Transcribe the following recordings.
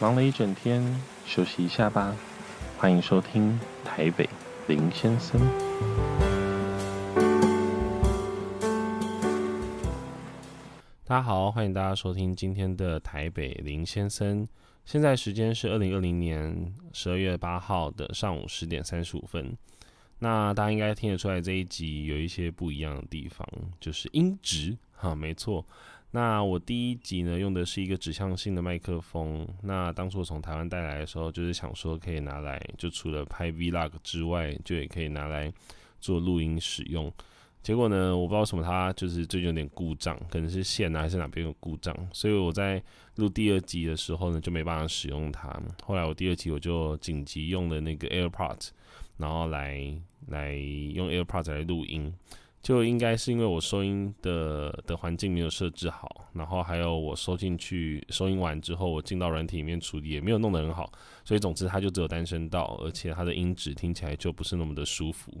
忙了一整天，休息一下吧。欢迎收听台北林先生。大家好，欢迎大家收听今天的台北林先生。现在时间是二零二零年十二月八号的上午十点三十五分。那大家应该听得出来，这一集有一些不一样的地方，就是音质哈，没错。那我第一集呢，用的是一个指向性的麦克风。那当初我从台湾带来的时候，就是想说可以拿来，就除了拍 Vlog 之外，就也可以拿来做录音使用。结果呢，我不知道什么它就是最近有点故障，可能是线啊还是哪边有故障，所以我在录第二集的时候呢，就没办法使用它。后来我第二集我就紧急用的那个 AirPods，然后来来用 AirPods 来录音。就应该是因为我收音的的环境没有设置好，然后还有我收进去收音完之后，我进到软体里面处理也没有弄得很好，所以总之它就只有单声道，而且它的音质听起来就不是那么的舒服。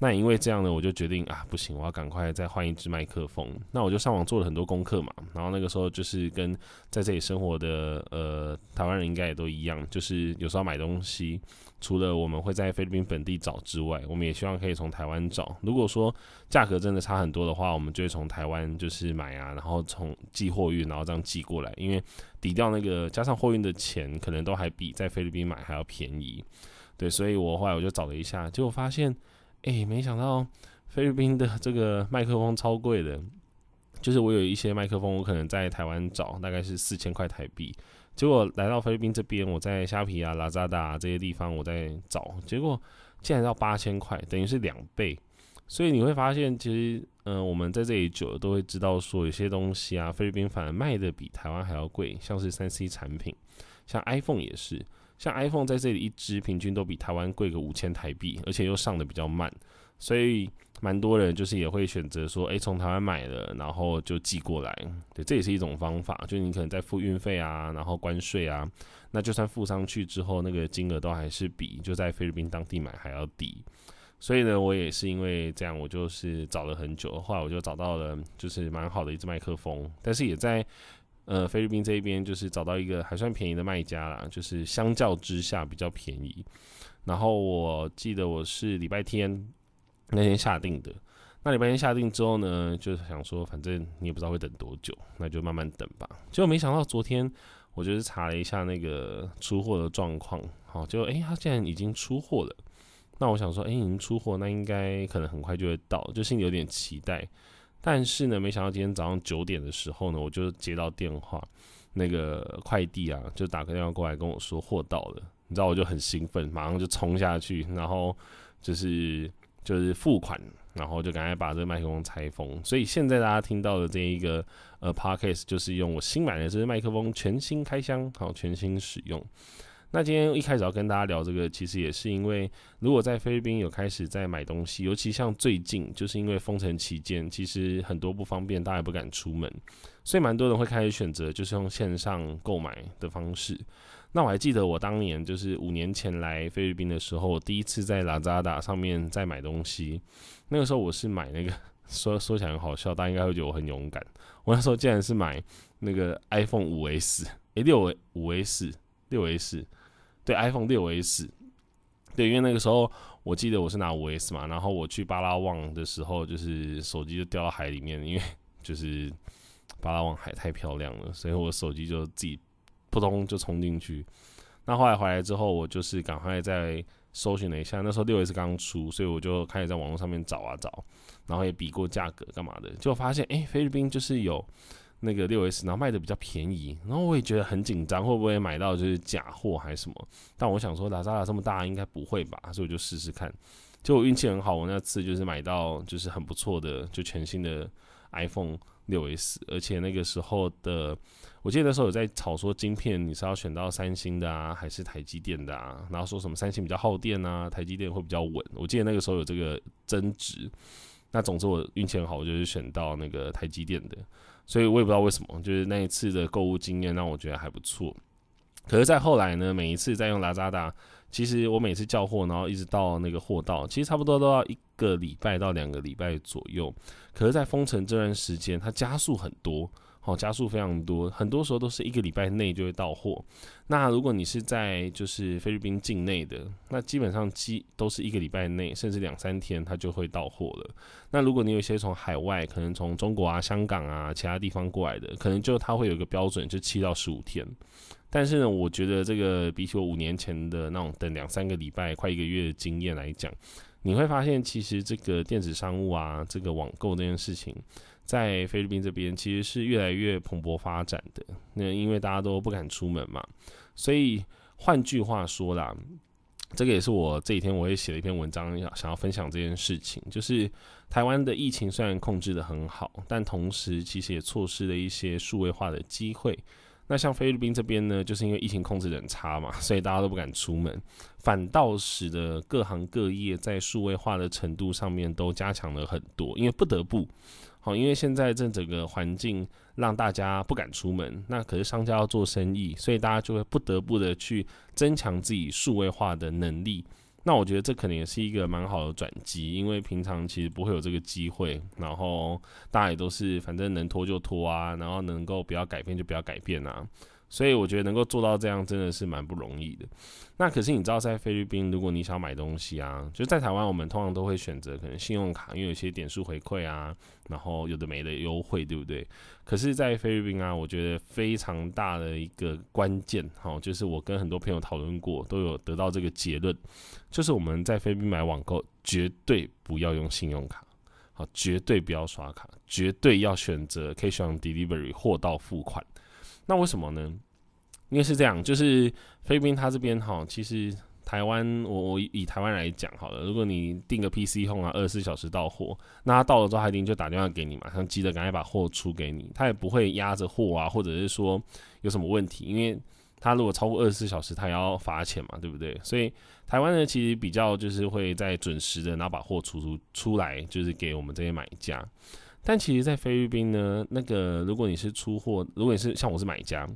那因为这样呢，我就决定啊，不行，我要赶快再换一支麦克风。那我就上网做了很多功课嘛。然后那个时候就是跟在这里生活的呃台湾人应该也都一样，就是有时候买东西，除了我们会在菲律宾本地找之外，我们也希望可以从台湾找。如果说价格真的差很多的话，我们就会从台湾就是买啊，然后从寄货运，然后这样寄过来，因为抵掉那个加上货运的钱，可能都还比在菲律宾买还要便宜。对，所以我后来我就找了一下，结果发现。诶、没想到菲律宾的 这个麦克风超贵的，就是我有一些麦克风，我可能在台湾找大概是四千块台币，结果来到菲律宾这边，我在虾皮啊、拉扎达这些地方我在找，结果竟然要八千块，等于是两倍。所以你会发现，其实，嗯、我们在这里久了都会知道说，有些东西啊，菲律宾反而卖的比台湾还要贵，像是三 C 产品，像 iPhone 也是。像 iPhone 在这里一支平均都比台湾贵个五千台币，而且又上的比较慢，所以蛮多人就是也会选择说，诶，从台湾买了，然后就寄过来。对，这也是一种方法，就你可能在付运费啊，然后关税啊，那就算付上去之后，那个金额都还是比就在菲律宾当地买还要低。所以呢，我也是因为这样，我就是找了很久，后来我就找到了就是蛮好的一支麦克风，但是也在。呃，菲律宾这一边就是找到一个还算便宜的卖家啦，就是相较之下比较便宜。然后我记得我是礼拜天那天下定的，那礼拜天下定之后呢，就是想说反正你也不知道会等多久，那就慢慢等吧。结果没想到昨天我就是查了一下那个出货的状况，好，就诶，他竟然已经出货了。那我想说，诶，已经出货，那应该可能很快就会到，就心里有点期待。但是呢，没想到今天早上九点的时候呢，我就接到电话，那个快递啊，就打个电话过来跟我说货到了。你知道，我就很兴奋，马上就冲下去，然后就是就是付款，然后就赶快把这个麦克风拆封。所以现在大家听到的这一个呃 Podcast 就是用我新买的这支麦克风全新开箱，好，全新使用。那今天一开始要跟大家聊这个，其实也是因为，如果在菲律宾有开始在买东西，尤其像最近，就是因为封城期间，其实很多不方便，大家也不敢出门，所以蛮多人会开始选择就是用线上购买的方式。那我还记得我当年就是五年前来菲律宾的时候，第一次在 Lazada 上面在买东西，那个时候我是买那个 说说起来很好笑，大家应该会觉得我很勇敢，我那时候竟然是买那个 iPhone 五 S，诶，六五 S，六 S。对 iPhone 六 S，对，因为那个时候我记得我是拿五 S 嘛，然后我去巴拉望的时候，就是手机就掉到海里面，因为 就是巴拉望海太漂亮了，所以我手机就自己扑通就冲进去。那后来回来之后，我就是赶快再搜寻了一下，那时候六 S 刚出，所以我就开始在网络上面找啊找，然后也比过价格干嘛的，就发现哎，菲律宾就是有。那个六 S，然后卖的比较便宜，然后我也觉得很紧张，会不会买到就是假货还是什么？但我想说，拉扎拉这么大，应该不会吧，所以我就试试看。结果运气很好，我那次就是买到就是很不错的，就全新的 iPhone 六 S，而且那个时候的，我记得那时候有在炒说晶片你是要选到三星的啊，还是台积电的啊？然后说什么三星比较耗电啊，台积电会比较稳。我记得那个时候有这个争执。那总之我运气很好，我就是选到那个台积电的。所以我也不知道为什么，就是那一次的购物经验让我觉得还不错。可是，在后来呢，每一次在用拉扎达其实我每次叫货，然后一直到那个货到，其实差不多都要一个礼拜到两个礼拜左右。可是，在封城这段时间，它加速很多。哦，加速非常多，很多时候都是一个礼拜内就会到货。那如果你是在就是菲律宾境内的，那基本上基都是一个礼拜内，甚至两三天它就会到货了。那如果你有一些从海外，可能从中国啊、香港啊其他地方过来的，可能就它会有一个标准，就七到十五天。但是呢，我觉得这个比起我五年前的那种等两三个礼拜、快一个月的经验来讲，你会发现其实这个电子商务啊，这个网购这件事情。在菲律宾这边，其实是越来越蓬勃发展的。那因为大家都不敢出门嘛，所以换句话说啦，这个也是我这几天我也写了一篇文章，要想要分享这件事情。就是台湾的疫情虽然控制得很好，但同时其实也错失了一些数位化的机会。那像菲律宾这边呢，就是因为疫情控制很差嘛，所以大家都不敢出门，反倒使得各行各业在数位化的程度上面都加强了很多，因为不得不。好，因为现在这整个环境让大家不敢出门，那可是商家要做生意，所以大家就会不得不的去增强自己数位化的能力。那我觉得这可能也是一个蛮好的转机，因为平常其实不会有这个机会，然后大家也都是反正能拖就拖啊，然后能够不要改变就不要改变啊。所以我觉得能够做到这样真的是蛮不容易的。那可是你知道，在菲律宾，如果你想买东西啊，就在台湾，我们通常都会选择可能信用卡，因为有些点数回馈啊，然后有的没的优惠，对不对？可是，在菲律宾啊，我觉得非常大的一个关键，好，就是我跟很多朋友讨论过，都有得到这个结论，就是我们在菲律宾买网购绝对不要用信用卡，好，绝对不要刷卡，绝对要选择 Cash on Delivery 货到付款。那为什么呢？因为是这样，就是菲律宾它这边哈，其实台湾我我以台湾来讲好了，如果你订个 PC Home 啊，二十四小时到货，那他到了之后，他一定就打电话给你嘛，他急着赶快把货出给你，他也不会压着货啊，或者是说有什么问题，因为他如果超过二十四小时，他也要罚钱嘛，对不对？所以台湾呢，其实比较就是会在准时的，然后把货出出出来，就是给我们这些买家。但其实，在菲律宾呢，那个如果你是出货，如果你是像我是买家，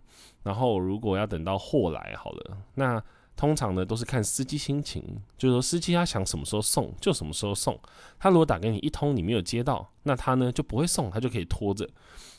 然后如果要等到货来好了，那通常呢都是看司机心情，就是说司机他想什么时候送就什么时候送。他如果打给你一通你没有接到，那他呢就不会送，他就可以拖着。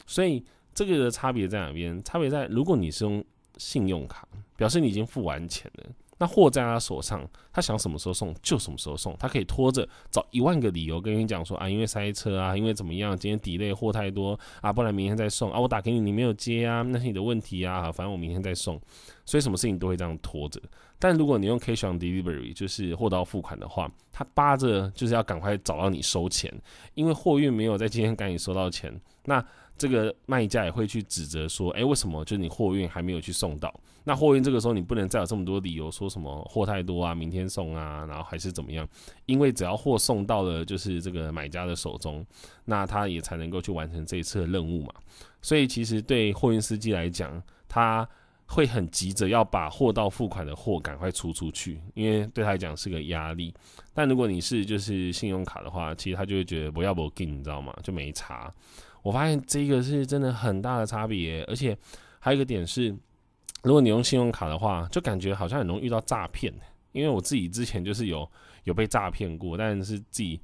所以这个的差别在哪边？差别在如果你是用信用卡，表示你已经付完钱了。那货在他手上，他想什么时候送就什么时候送，他可以拖着找一万个理由跟你讲说啊，因为塞车啊，因为怎么样，今天 delay 货太多啊，不然明天再送啊，我打给你你没有接啊，那是你的问题啊，反正我明天再送，所以什么事情都会这样拖着。但如果你用 cash on delivery，就是货到付款的话，他扒着就是要赶快找到你收钱，因为货运没有在今天赶紧收到钱，那。这个卖家也会去指责说，哎，为什么就你货运还没有去送到？那货运这个时候你不能再有这么多理由说什么货太多啊，明天送啊，然后还是怎么样？因为只要货送到了就是这个买家的手中，那他也才能够去完成这一次的任务嘛。所以其实对货运司机来讲，他会很急着要把货到付款的货赶快出出去，因为对他来讲是个压力。但如果你是就是信用卡的话，其实他就会觉得不要不给，你知道吗？就没差。我发现这个是真的很大的差别，而且还有一个点是，如果你用信用卡的话，就感觉好像很容易遇到诈骗。因为我自己之前就是有有被诈骗过，但是自己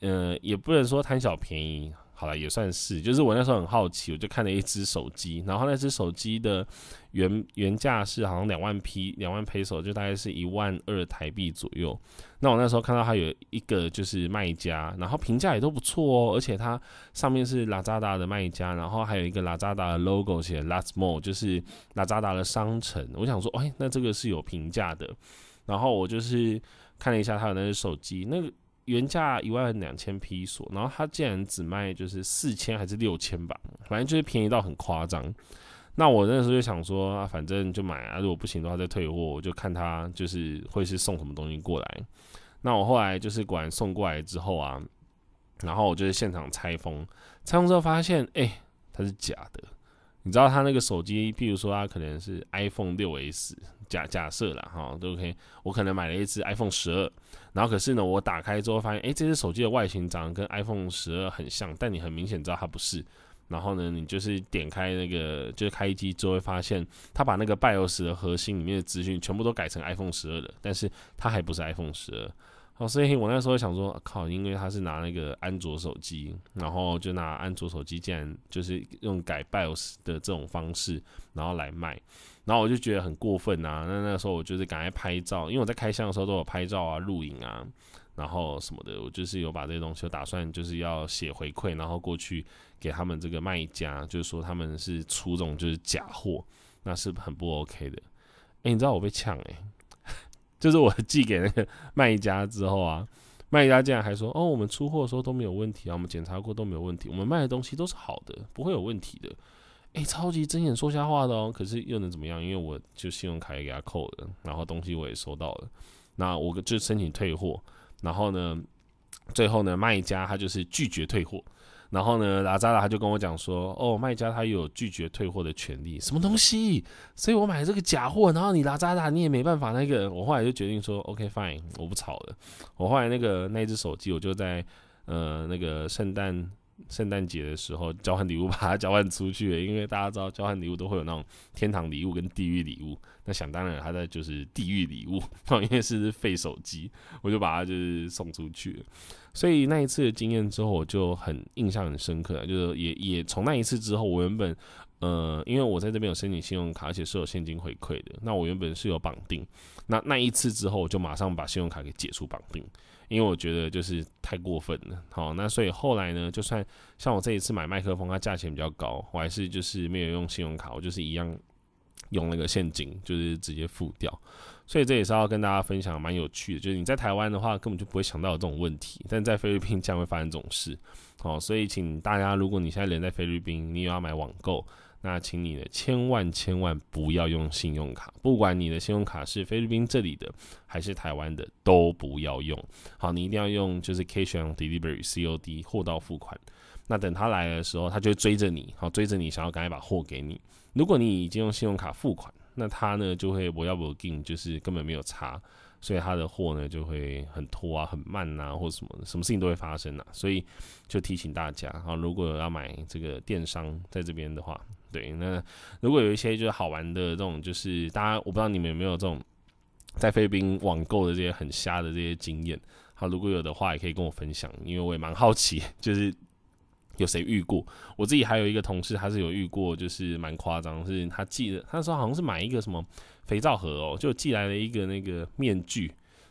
呃也不能说贪小便宜。好了，也算是，就是我那时候很好奇，我就看了一只手机，然后那只手机的原原价是好像两万 P 两万 peso，就大概是一万二台币左右。那我那时候看到它有一个就是卖家，然后评价也都不错哦，而且它上面是拉扎达的卖家，然后还有一个拉扎达的 logo 写 Last Mall，就是拉扎达的商城。我想说，哎，那这个是有评价的。然后我就是看了一下它的那只手机，那个。原价一万两千披索，然后他竟然只卖就是四千还是六千吧，反正就是便宜到很夸张。那我那时候就想说，啊，反正就买啊，如果不行的话再退货，我就看他就是会是送什么东西过来。那我后来就是果然送过来之后啊，然后我就是现场拆封，拆封之后发现，哎、它是假的。你知道他那个手机，譬如说他可能是 iPhone 六 S，假假设啦哈，都 OK。我可能买了一支 iPhone 十二，然后可是呢，我打开之后发现，诶，这支手机的外形长得跟 iPhone 十二很像，但你很明显知道它不是。然后呢，你就是点开那个，就是开机之后会发现，他把那个 BIOS 的核心里面的资讯全部都改成 iPhone 十二的，但是它还不是 iPhone 十二。好，所以我那时候想说，靠，因为他是拿那个安卓手机，然后就拿安卓手机，竟然就是用改 BIOS 的这种方式，然后来卖，然后我就觉得很过分啊。那那个时候我就是赶快拍照，因为我在开箱的时候都有拍照啊、录影啊，然后什么的，我就是有把这些东西，我打算就是要写回馈，然后过去给他们这个卖家，就是说他们是出这种就是假货，那是很不 OK 的。哎、你知道我被呛哎、就是我寄给那个 卖家之后啊，卖家竟然还说：“哦，我们出货的时候都没有问题啊，我们检查过都没有问题，我们卖的东西都是好的，不会有问题的。”诶，超级睁眼说瞎话的哦。可是又能怎么样？因为我就信用卡也给他扣了，然后东西我也收到了，那我就申请退货，然后呢，最后呢，卖家他就是拒绝退货。然后呢，拉扎拉他就跟我讲说，哦，卖家他有拒绝退货的权利，什么东西？所以我买这个假货，然后你拉扎拉你也没办法。那个，我后来就决定说，OK fine，我不吵了。我后来那个那只手机，我就在呃那个圣诞。圣诞节的时候交换礼物，把它 交换出去了，因为大家知道交换礼物都会有那种天堂礼物跟地狱礼物，那想当然他的就是地狱礼物，因为是废手机，我就把它就是送出去了。所以那一次的经验之后，我就很印象很深刻，就是也也从那一次之后，我原本呃，因为我在这边有申请信用卡，而且是有现金回馈的，那我原本是有绑定，那那一次之后，我就马上把信用卡给解除绑定。因为我觉得就是太过分了，好，那所以后来呢，就算像我这一次买麦克风，它价钱比较高，我还是就是没有用信用卡，我就是一样用那个现金，就是直接付掉。所以这也是要跟大家分享，蛮有趣的，就是你在台湾的话，根本就不会想到有这种问题，但在菲律宾将会发生这种事，好，所以请大家，如果你现在人在菲律宾，你也要买网购。那请你的，千万千万不要用信用卡，不管你的信用卡是菲律宾这里的还是台湾的，都不要用。好，你一定要用就是 Cash on Delivery COD 货到付款。那等他来的时候，他就追着你，好，追着你，想要赶快把货给你。如果你已经用信用卡付款，那他呢就会不要不进，就是根本没有差。所以他的货呢就会很拖啊，很慢啊，或者什么什么事情都会发生啊。所以就提醒大家啊，如果要买这个电商在这边的话，对，那如果有一些就是好玩的这种，就是大家我不知道你们有没有这种在菲律宾网购的这些很瞎的这些经验。好，如果有的话也可以跟我分享，因为我也蛮好奇，就是 有谁遇过。我自己还有一个同事，他是有遇过，就是蛮夸张，是他寄的，他说好像是买一个什么。肥皂盒哦，就寄来了一个那个面具，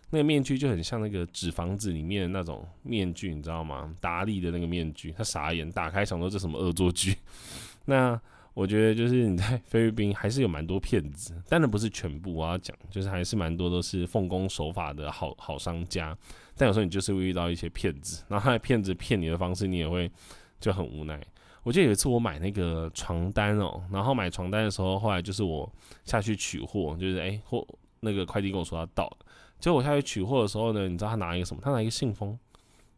那个面具就很像那个纸房子里面的那种面具，你知道吗？达利的那个面具，他傻眼，打开想说这什么恶作剧。那我觉得就是你在菲律宾还是有蛮多骗子，当然不是全部，我要讲就是还是蛮多都是奉公守法的好好商家，但有时候你就是会遇到一些骗子，然后他的骗子骗你的方式，你也会就很无奈。我记得有一次我买那个床单哦，然后买床单的时候，后来就是我下去取货，就是哎货那个快递跟我说他到了，结果我下去取货的时候呢，你知道他拿一个什么？他拿一个信封，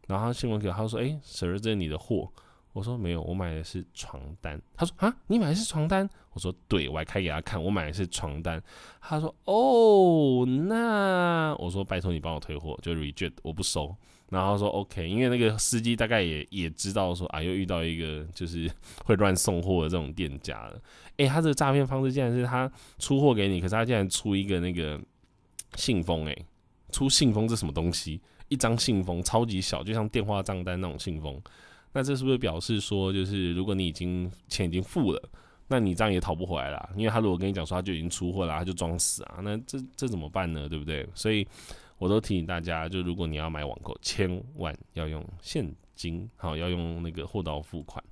然后他信封给我，他说哎，Sir，这是你的货。我说没有，我买的是床单。他说啊，你买的是床单？我说对，我还开给他看，我买的是床单。他说哦，那我说拜托你帮我退货，就 reject，我不收。然后说 OK，因为那个司机大概也也知道说啊，又遇到一个就是 会乱送货的这种店家了。诶，他这个诈骗方式竟然是他出货给你，可是他竟然出一个那个信封，诶，出信封这什么东西？一张信封超级小，就像电话账单那种信封。那这是不是表示说，就是如果你已经钱已经付了，那你这样也讨不回来了？因为他如果跟你讲说他就已经出货了，他就装死啊，那这这怎么办呢？对不对？所以我都提醒大家，就如果你要买网购，千万要用现金，好，要用那个货到付款。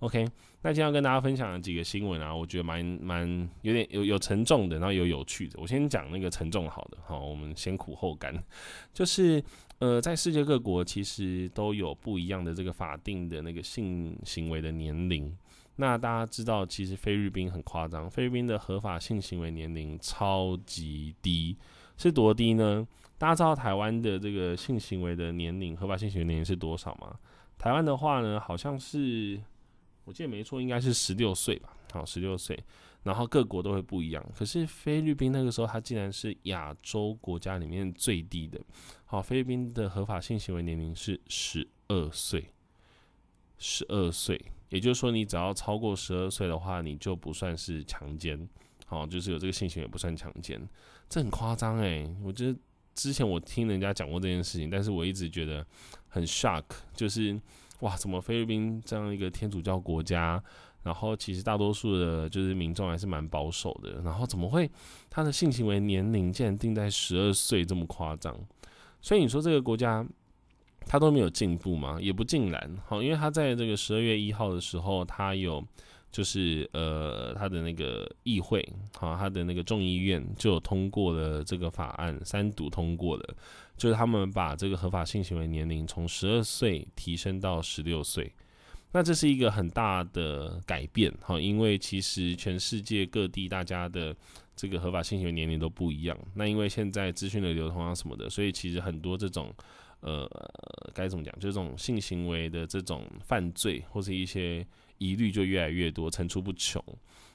OK，那今天要跟大家分享的几个新闻啊，我觉得蛮蛮有点有有沉重的，然后有有趣的。我先讲那个沉重好的，好，我们先苦后甘，就是。呃，在世界各国其实都有不一样的这个法定的那个性行为的年龄。那大家知道，其实菲律宾很夸张，菲律宾的合法性行为年龄超级低，是多低呢？大家知道台湾的这个性行为的年龄，合法性行为年龄是多少吗？台湾的话呢，好像是我记得没错，应该是十六岁吧。好，十六岁。然后各国都会不一样，可是菲律宾那个时候，它竟然是亚洲国家里面最低的。好，菲律宾的合法性行为年龄是十二岁，十二岁，也就是说，你只要超过十二岁的话，你就不算是强奸。好，就是有这个性行为不算强奸，这很夸张诶，我觉得之前我听人家讲过这件事情，但是我一直觉得很 shock，就是哇，怎么菲律宾这样一个天主教国家，然后其实大多数的就是民众还是蛮保守的，然后怎么会他的性行为年龄竟然定在十二岁这么夸张？所以你说这个国家他都没有进步吗？也不尽然，好，因为他在这个十二月一号的时候，他有。就是呃，他的那个议会，好，他的那个众议院就有通过了这个法案，三读通过了，就是他们把这个合法性行为年龄从十二岁提升到十六岁。那这是一个很大的改变，哈，因为其实全世界各地大家的这个合法性行为年龄都不一样。那因为现在资讯的流通啊什么的，所以其实很多这种呃，该怎么讲，就这种性行为的这种犯罪或是一些。疑虑就越来越多，层出不穷。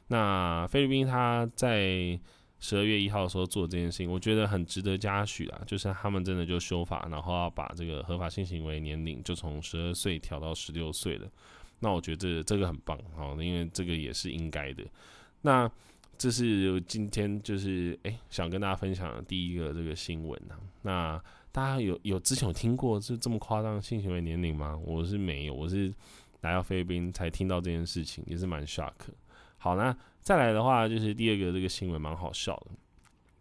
那菲律宾他在十二月一号的时候做这件事情，我觉得很值得嘉许啊。就是他们真的就修法，然后要把这个合法性行为年龄就从十二岁调到十六岁了。那我觉得这个很棒哦，因为这个也是应该的。那这是今天就是诶、想跟大家分享的第一个这个新闻啊。那大家有有之前有听过是这么夸张性行为年龄吗？我是没有，我是。来到菲律宾才听到这件事情，也是蛮 shock。好，那再来的话，就是第二个这个新闻蛮好笑的，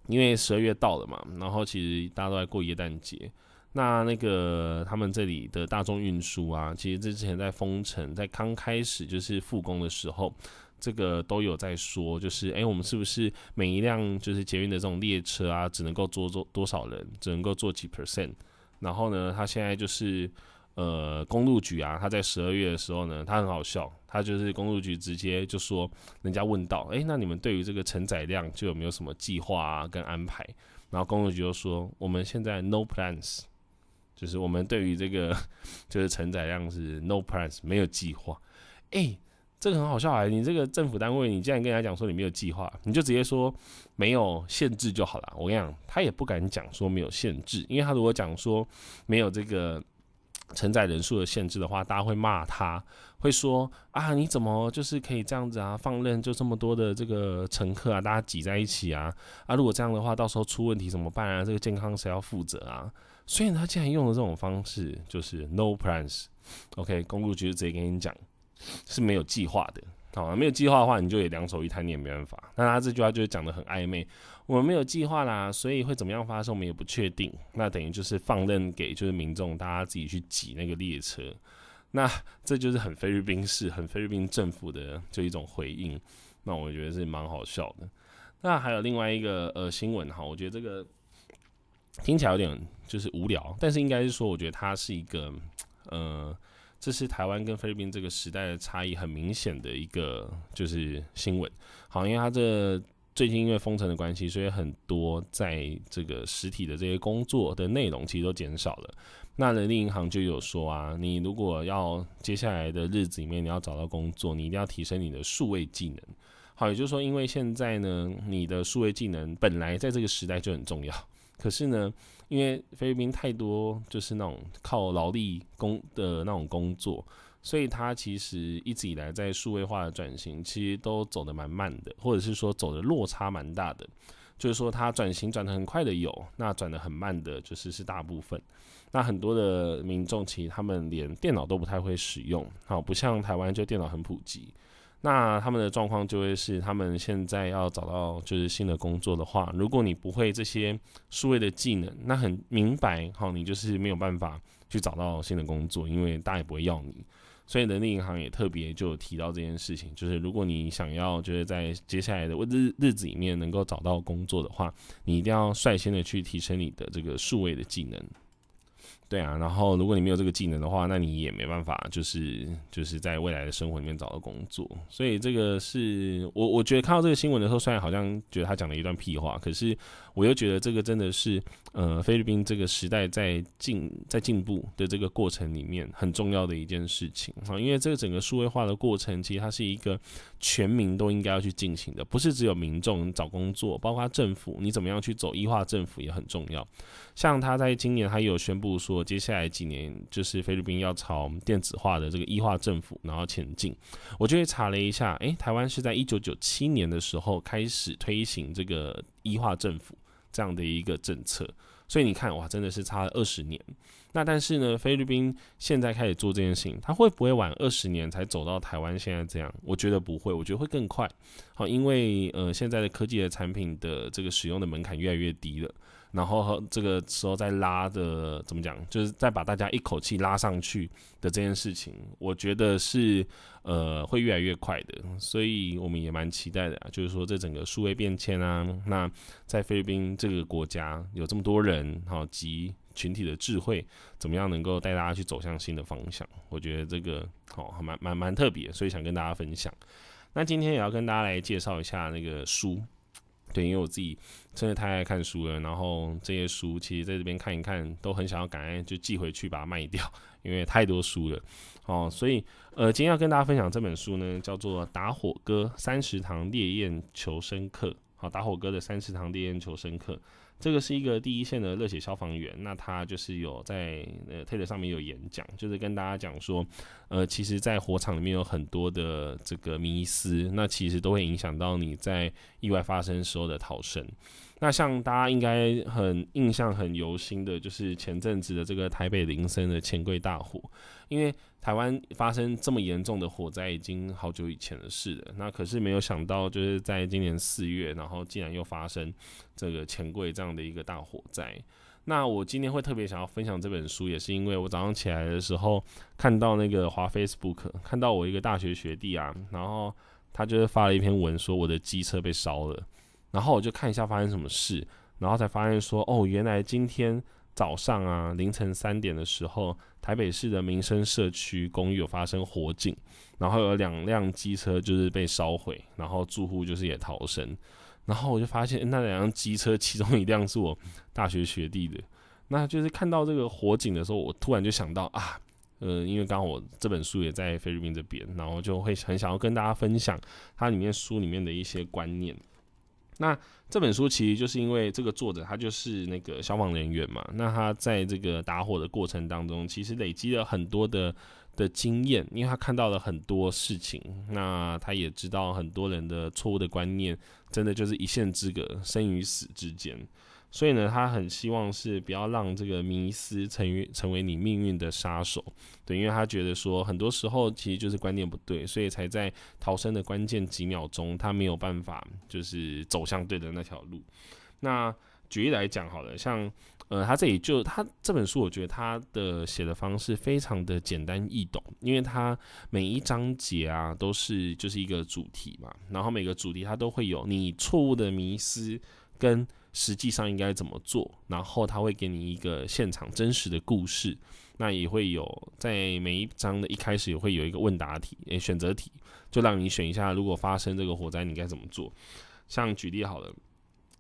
因为十二月到了嘛，然后其实大家都在过耶诞节。那那个他们这里的大众运输啊，其实这之前在封城，在刚开始就是复工的时候，这个都有在说，就是哎，我们是不是每一辆就是捷运的这种列车啊，只能够坐坐多少人，只能够坐几 percent？然后呢，他现在就是。呃，公路局啊，他在十二月的时候呢，他很好笑，他就是公路局直接就说，人家问到，诶，那你们对于这个承载量就有没有什么计划啊跟安排？然后公路局就说，我们现在 no plans，就是我们对于这个就是承载量是 no plans，没有计划。诶，这个很好笑啊，你这个政府单位，你既然跟人家讲说你没有计划，你就直接说没有限制就好了。我跟你讲，他也不敢讲说没有限制，因为他如果讲说没有这个。承载人数的限制的话，大家会骂他，会说啊，你怎么就是可以这样子啊，放任就这么多的这个乘客啊，大家挤在一起啊，啊，如果这样的话，到时候出问题怎么办啊？这个健康谁要负责啊？所以他竟然用了这种方式，就是 no plans，OK，公路局直接跟你讲是没有计划的。好，没有计划的话，你就也两手一摊，你也没办法。那他这句话就是讲得很暧昧，我们没有计划啦，所以会怎么样发生，我们也不确定。那等于就是放任给就是民众，大家自己去挤那个列车。那这就是很菲律宾式、很菲律宾政府的就一种回应。那我觉得是蛮好笑的。那还有另外一个呃新闻哈，我觉得这个听起来有点就是无聊，但是应该是说，我觉得它是一个呃。这是台湾跟菲律宾这个时代的差异很明显的一个就是新闻。好，因为它这最近因为封城的关系，所以很多在这个实体的这些工作的内容其实都减少了。那人力银行就有说啊，你如果要接下来的日子里面你要找到工作，你一定要提升你的数位技能。好，也就是说，因为现在呢，你的数位技能本来在这个时代就很重要，可是呢。因为菲律宾太多就是那种靠劳力工的那种工作，所以它其实一直以来在数位化的转型，其实都走得蛮慢的，或者是说走的落差蛮大的。就是说它转型转得很快的有，那转得很慢的，就是是大部分。那很多的民众其实他们连电脑都不太会使用，好，不像台湾就电脑很普及。那他们的状况就会是，他们现在要找到就是新的工作的话，如果你不会这些数位的技能，那很明白，好，你就是没有办法去找到新的工作，因为大家也不会要你。所以人力银行也特别就提到这件事情，就是如果你想要就是在接下来的日日子里面能够找到工作的话，你一定要率先的去提升你的这个数位的技能。对啊，然后如果你没有这个技能的话，那你也没办法，就是就是在未来的生活里面找到工作。所以这个是我我觉得看到这个新闻的时候，虽然好像觉得他讲了一段屁话，可是我又觉得这个真的是呃菲律宾这个时代在进在进步的这个过程里面很重要的一件事情啊，因为这个整个数位化的过程，其实它是一个全民都应该要去进行的，不是只有民众找工作，包括政府你怎么样去走 e 化政府也很重要。像他在今年他有宣布说。我接下来几年就是菲律宾要朝电子化的这个 e 化政府，然后前进。我就去查了一下，诶，台湾是在一九九七年的时候开始推行这个 e 化政府这样的一个政策。所以你看，哇，真的是差了二十年。那但是呢，菲律宾现在开始做这件事情，它会不会晚二十年才走到台湾现在这样？我觉得不会，我觉得会更快。好，因为呃，现在的科技的产品的这个使用的门槛越来越低了。然后这个时候再拉的怎么讲，就是再把大家一口气拉上去的这件事情，我觉得是呃会越来越快的，所以我们也蛮期待的啊。就是说这整个数位变迁啊，那在菲律宾这个国家有这么多人，好集群体的智慧，怎么样能够带大家去走向新的方向？我觉得这个好蛮蛮蛮特别，所以想跟大家分享。那今天也要跟大家来介绍一下那个书。对，因为我自己真的太爱看书了，然后这些书其实在这边看一看，都很想要赶快就寄回去把它卖掉，因为太多书了哦。所以呃，今天要跟大家分享这本书呢，叫做《打火哥三十堂烈焰求生课》。好，打火哥的三十堂烈焰求生课。这个是一个第一线的热血消防员，那他就是有在呃 TED 上面有演讲，就是跟大家讲说，呃，其实，在火场里面有很多的这个迷思，那其实都会影响到你在意外发生时候的逃生。那像大家应该很印象很犹新的，就是前阵子的这个台北林森的钱柜大火，因为台湾发生这么严重的火灾已经好久以前的事了，那可是没有想到，就是在今年四月，然后竟然又发生这个钱柜这样的一个大火灾。那我今天会特别想要分享这本书，也是因为我早上起来的时候看到那个华 Facebook，看到我一个大学学弟啊，然后他就是发了一篇文说我的机车被烧了。然后我就看一下发生什么事，然后才发现说，哦，原来今天早上啊凌晨三点的时候，台北市的民生社区公寓有发生火警，然后有两辆机车就是被烧毁，然后住户就是也逃生，然后我就发现那两辆机车其中一辆是我大学学弟的，那就是看到这个火警的时候，我突然就想到啊，呃，因为刚好我这本书也在菲律宾这边，然后就会很想要跟大家分享它里面书里面的一些观念。那这本书其实就是因为这个作者他就是那个消防人员嘛，那他在这个打火的过程当中，其实累积了很多的的经验，因为他看到了很多事情，那他也知道很多人的错误的观念，真的就是一线之隔，生与死之间。所以呢，他很希望是不要让这个迷思成为成为你命运的杀手，对，因为他觉得说很多时候其实就是观念不对，所以才在逃生的关键几秒钟，他没有办法就是走向对的那条路。那举例来讲好了，像呃，他这里就他这本书，我觉得他的写的方式非常的简单易懂，因为他每一章节啊都是就是一个主题嘛，然后每个主题它都会有你错误的迷思跟。实际上应该怎么做？然后他会给你一个现场真实的故事，那也会有在每一章的一开始也会有一个问答题，诶，选择题，就让你选一下，如果发生这个火灾，你该怎么做？像举例好了，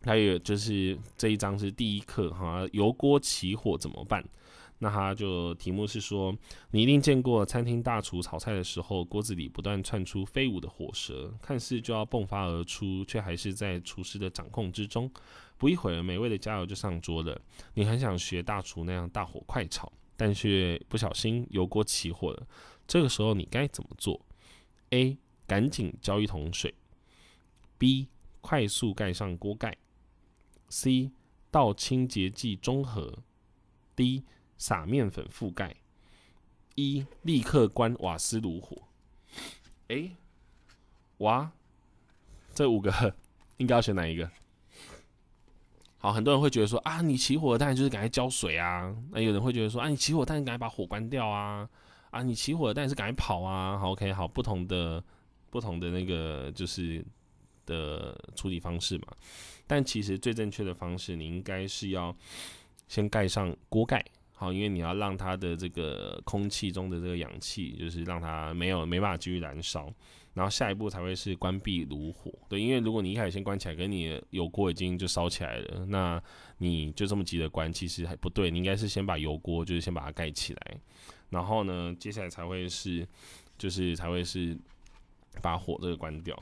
还有就是这一章是第一课哈，油锅起火怎么办？那他就题目是说，你一定见过餐厅大厨炒菜的时候，锅子里不断窜出飞舞的火舌，看似就要迸发而出，却还是在厨师的掌控之中。不一会儿，美味的佳肴就上桌了。你很想学大厨那样大火快炒，但却不小心油锅起火了。这个时候你该怎么做？A. 赶紧浇一桶水。B. 快速盖上锅盖。C. 倒清洁剂中和。D. 撒面粉覆盖。一立刻关瓦斯炉火。诶，哇，这五个 应该要选哪一个？好，很多人会觉得说啊，你起火当然就是赶快浇水啊。那有人会觉得说啊，你起火当然赶快把火关掉啊。啊，你起火当然是赶快跑啊。好，OK，好，不同的不同的那个就是的处理方式嘛。但其实最正确的方式，你应该是要先盖上锅盖。好，因为你要让它的这个空气中的这个氧气，就是让它没有没办法继续燃烧。然后下一步才会是关闭炉火，对，因为如果你一开始先关起来，跟你油锅已经就烧起来了，那你就这么急着关，其实还不对，你应该是先把油锅就是先把它盖起来，然后呢，接下来才会是就是才会是把火这个关掉。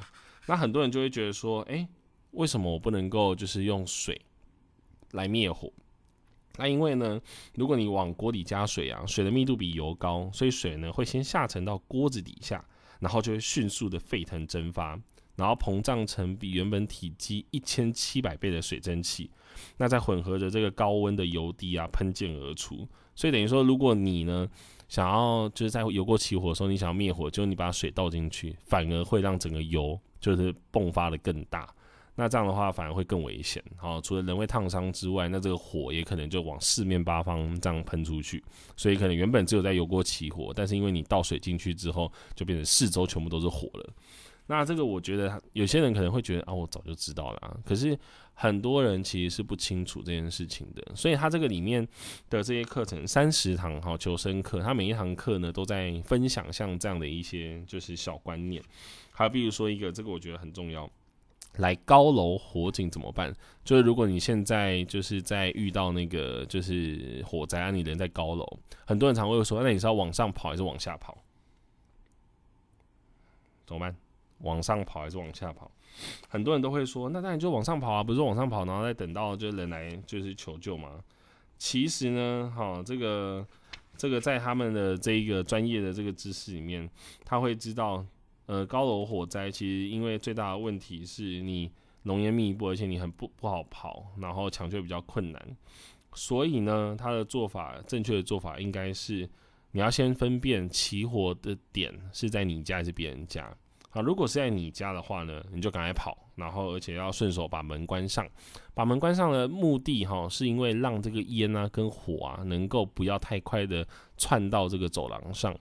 那很多人就会觉得说，诶，为什么我不能够就是用水来灭火？那因为呢，如果你往锅里加水啊，水的密度比油高，所以水呢会先下沉到锅子底下。然后就会迅速的沸腾蒸发，然后膨胀成比原本体积一千七百倍的水蒸气，那再混合着这个高温的油滴啊喷溅而出。所以等于说，如果你呢想要就是在油锅起火的时候，你想要灭火，就你把水倒进去，反而会让整个油就是迸发的更大。那这样的话反而会更危险。好，除了人会烫伤之外，那这个火也可能就往四面八方这样喷出去。所以可能原本只有在油锅起火，但是因为你倒水进去之后，就变成四周全部都是火了。那这个我觉得有些人可能会觉得啊，我早就知道了啊。可是很多人其实是不清楚这件事情的。所以他这个里面的这些课程三十堂哈求生课，他每一堂课呢都在分享像这样的一些就是小观念。还有比如说一个这个我觉得很重要。来高楼火警怎么办？就是如果你现在就是在遇到那个就是火灾啊，你人在高楼，很多人常会说，那你是要往上跑还是往下跑？怎么办？往上跑还是往下跑？很多人都会说，那当然就往上跑啊，不是往上跑，然后再等到就是人来就是求救吗？其实呢，哈，这个这个在他们的这一个专业的这个知识里面，他会知道。呃，高楼火灾其实因为最大的问题是你浓烟密布，而且你很不不好跑，然后抢救比较困难。所以呢，他的做法，正确的做法应该是你要先分辨起火的点是在你家还是别人家。啊，如果是在你家的话呢，你就赶快跑，然后而且要顺手把门关上。把门关上的目的哈，是因为让这个烟啊跟火啊能够不要太快的窜到这个走廊上。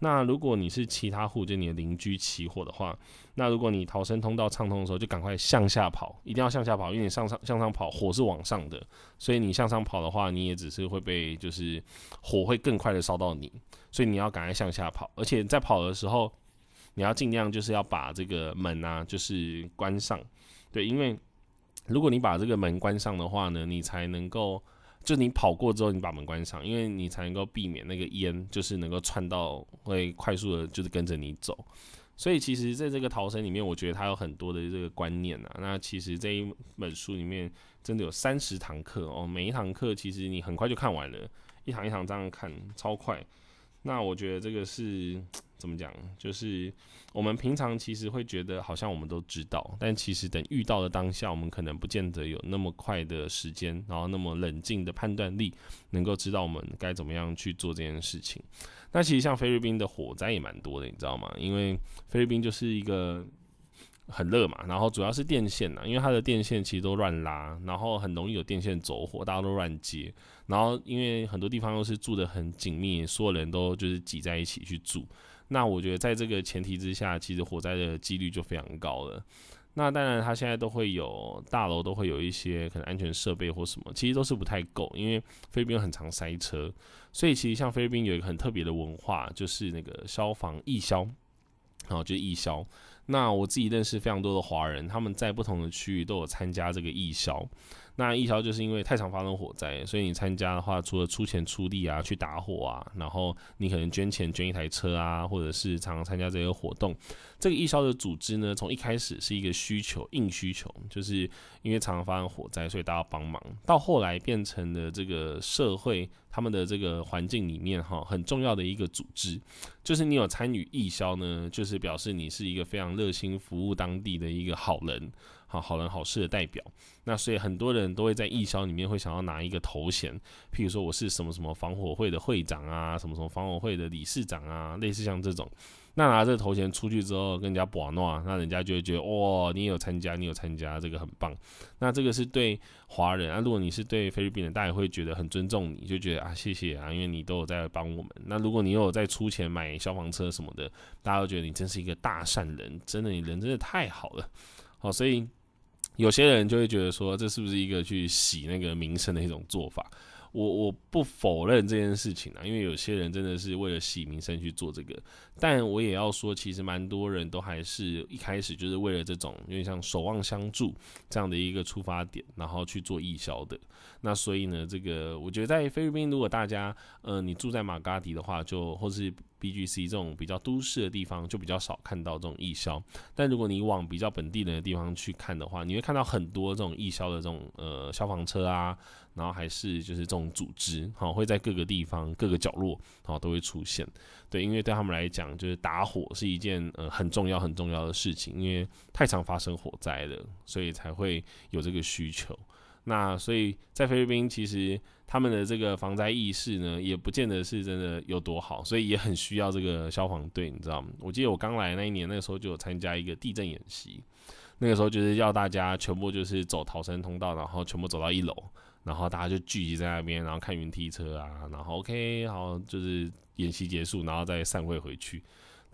那如果你是其他户，就你的邻居起火的话，那如果你逃生通道畅通的时候，就赶快向下跑，一定要向下跑，因为你上上向上跑，火是往上的，所以你向上跑的话，你也只是会被就是火会更快的烧到你，所以你要赶快向下跑，而且在跑的时候，你要尽量就是要把这个门啊就是关上，对，因为如果你把这个门关上的话呢，你才能够。就你跑过之后，你把门关上，因为你才能够避免那个烟，就是能够窜到，会快速的，就是跟着你走。所以其实在这个逃生里面，我觉得它有很多的这个观念啊。那其实这一本书里面真的有三十堂课哦，每一堂课其实你很快就看完了，一堂一堂这样看，超快。那我觉得这个是怎么讲？就是我们平常其实会觉得好像我们都知道，但其实等遇到的当下，我们可能不见得有那么快的时间，然后那么冷静的判断力，能够知道我们该怎么样去做这件事情。那其实像菲律宾的火灾也蛮多的，你知道吗？因为菲律宾就是一个。很热嘛，然后主要是电线呐，因为它的电线其实都乱拉，然后很容易有电线走火，大家都乱接，然后因为很多地方都是住得很紧密，所有人都就是挤在一起去住，那我觉得在这个前提之下，其实火灾的几率就非常高了。那当然，它现在都会有大楼都会有一些可能安全设备或什么，其实都是不太够，因为菲律宾很常塞车，所以其实像菲律宾有一个很特别的文化，就是那个消防义消，然后就是义消。那我自己认识非常多的华人，他们在不同的区域都有参加这个义消。那义消就是因为太常发生火灾，所以你参加的话，除了出钱出力啊，去打火啊，然后你可能捐钱捐一台车啊，或者是常常参加这个活动。这个义消的组织呢，从一开始是一个需求，硬需求，就是因为常常发生火灾，所以大家帮忙。到后来变成了这个社会他们的这个环境里面哈，很重要的一个组织。就是你有参与义消呢，就是表示你是一个非常热心服务当地的一个好人。好好人好事的代表，那所以很多人都会在义消里面会想要拿一个头衔，譬如说我是什么什么防火会的会长啊，什么什么防火会的理事长啊，类似像这种，那拿这个头衔出去之后跟人家把闹，那人家就会觉得哇，你有参加，你有参加，这个很棒。那这个是对华人啊，如果你是对菲律宾人，大家也会觉得很尊重你，就觉得啊谢谢啊，因为你都有在帮我们。那如果你有在出钱买消防车什么的，大家都觉得你真是一个大善人，真的你人真的太好了。好，所以有些人就会觉得说，这是不是一个去洗那个名声的一种做法？我我不否认这件事情啊，因为有些人真的是为了洗名声去做这个。但我也要说，其实蛮多人都还是一开始就是为了这种有点像守望相助这样的一个出发点，然后去做义消的。那所以呢，这个我觉得在菲律宾，如果大家呃你住在马嘎迪的话，就或是 BGC 这种比较都市的地方，就比较少看到这种义消。但如果你往比较本地人的地方去看的话，你会看到很多这种义消的这种呃消防车啊，然后还是就是这种组织，好会在各个地方各个角落，好都会出现。对，因为对他们来讲，就是打火是一件呃很重要很重要的事情，因为太常发生火灾了，所以才会有这个需求。那所以在菲律宾，其实他们的这个防灾意识呢，也不见得是真的有多好，所以也很需要这个消防队，你知道吗？我记得我刚来那一年，那个时候就有参加一个地震演习，那个时候就是要大家全部就是走逃生通道，然后全部走到一楼，然后大家就聚集在那边，然后看云梯车啊，然后 OK，好就是演习结束，然后再散会回去。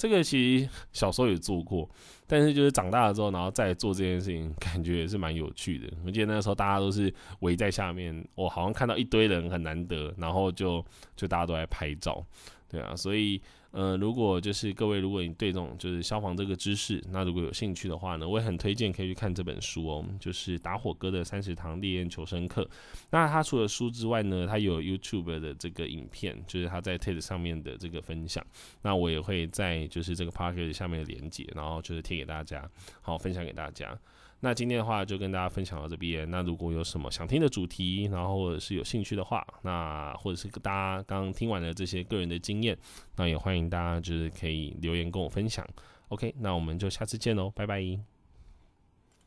这个其实小时候也做过，但是就是长大了之后，然后再做这件事情，感觉也是蛮有趣的。我记得那时候大家都是围在下面，我好像看到一堆人很难得，然后就就大家都在拍照，对啊，所以。呃，如果就是各位，如果你对这种就是消防这个知识，那如果有兴趣的话呢，我也很推荐可以去看这本书哦，就是打火哥的三十堂烈焰求生课。那他除了书之外呢，他有 YouTube 的这个影片，就是他在 TED 上面的这个分享。那我也会在就是这个 Podcast 下面的连接，然后就是贴给大家，好分享给大家。那今天的话就跟大家分享到这边。那如果有什么想听的主题，然后或者是有兴趣的话，那或者是大家刚听完的这些个人的经验，那也欢迎大家就是可以留言跟我分享。OK，那我们就下次见喽，拜拜。